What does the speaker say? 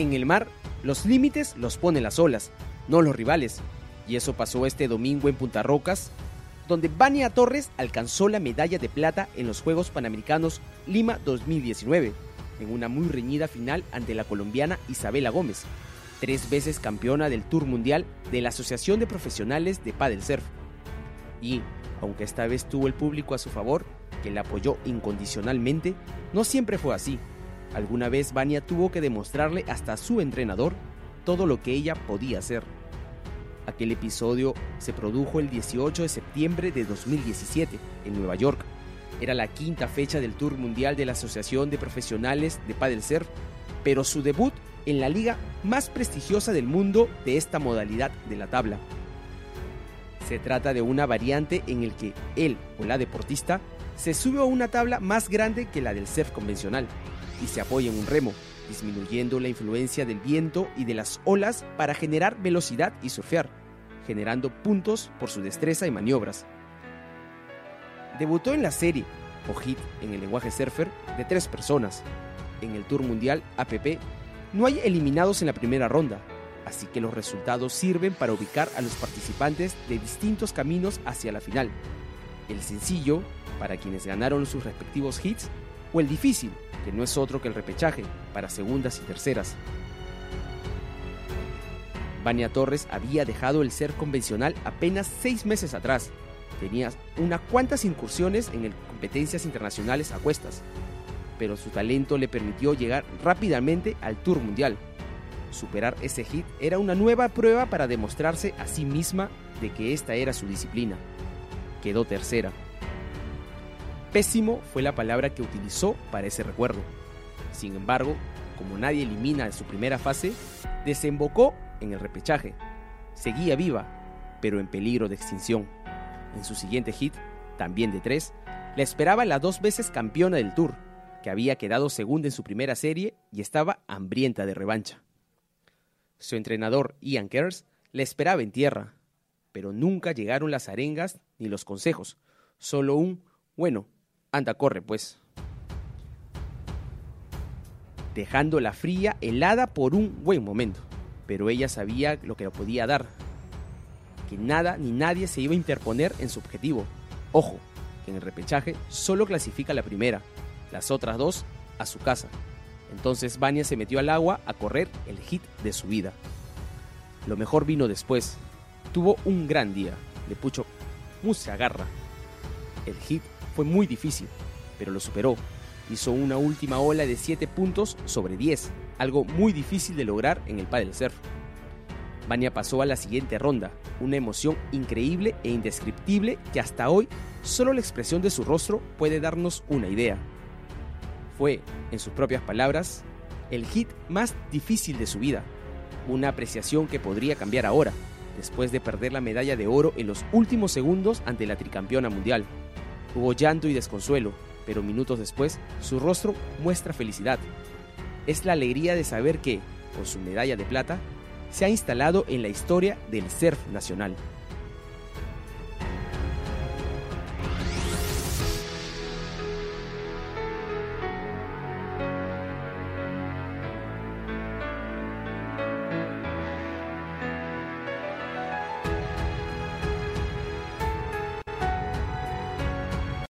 En el mar, los límites los ponen las olas, no los rivales. Y eso pasó este domingo en Punta Rocas, donde Vania Torres alcanzó la medalla de plata en los Juegos Panamericanos Lima 2019, en una muy reñida final ante la colombiana Isabela Gómez, tres veces campeona del Tour Mundial de la Asociación de Profesionales de Paddle Surf. Y, aunque esta vez tuvo el público a su favor, que la apoyó incondicionalmente, no siempre fue así. Alguna vez Vania tuvo que demostrarle hasta su entrenador todo lo que ella podía hacer. Aquel episodio se produjo el 18 de septiembre de 2017 en Nueva York. Era la quinta fecha del Tour Mundial de la Asociación de Profesionales de Paddle Surf, pero su debut en la liga más prestigiosa del mundo de esta modalidad de la tabla. Se trata de una variante en el que él o la deportista se sube a una tabla más grande que la del surf convencional y se apoya en un remo, disminuyendo la influencia del viento y de las olas para generar velocidad y surfear, generando puntos por su destreza y maniobras. Debutó en la serie, o hit en el lenguaje surfer, de tres personas. En el Tour Mundial APP no hay eliminados en la primera ronda, así que los resultados sirven para ubicar a los participantes de distintos caminos hacia la final. El sencillo, para quienes ganaron sus respectivos hits, o el difícil, que no es otro que el repechaje, para segundas y terceras. Vania Torres había dejado el ser convencional apenas seis meses atrás. Tenía unas cuantas incursiones en competencias internacionales a cuestas, pero su talento le permitió llegar rápidamente al Tour Mundial, Superar ese hit era una nueva prueba para demostrarse a sí misma de que esta era su disciplina. Quedó tercera. Pésimo fue la palabra que utilizó para ese recuerdo. Sin embargo, como nadie elimina en su primera fase, desembocó en el repechaje. Seguía viva, pero en peligro de extinción. En su siguiente hit, también de tres, la esperaba la dos veces campeona del Tour, que había quedado segunda en su primera serie y estaba hambrienta de revancha. Su entrenador, Ian Kers, le esperaba en tierra, pero nunca llegaron las arengas ni los consejos, solo un, bueno, anda, corre pues. Dejando la fría helada por un buen momento, pero ella sabía lo que lo podía dar, que nada ni nadie se iba a interponer en su objetivo. Ojo, que en el repechaje solo clasifica la primera, las otras dos a su casa. Entonces Vania se metió al agua a correr el hit de su vida. Lo mejor vino después. Tuvo un gran día. Le puso mucha garra. El hit fue muy difícil, pero lo superó. Hizo una última ola de 7 puntos sobre 10, algo muy difícil de lograr en el paddle surf. Vania pasó a la siguiente ronda, una emoción increíble e indescriptible que hasta hoy solo la expresión de su rostro puede darnos una idea fue, en sus propias palabras, el hit más difícil de su vida. Una apreciación que podría cambiar ahora, después de perder la medalla de oro en los últimos segundos ante la tricampeona mundial. Hubo llanto y desconsuelo, pero minutos después su rostro muestra felicidad. Es la alegría de saber que, con su medalla de plata, se ha instalado en la historia del surf nacional.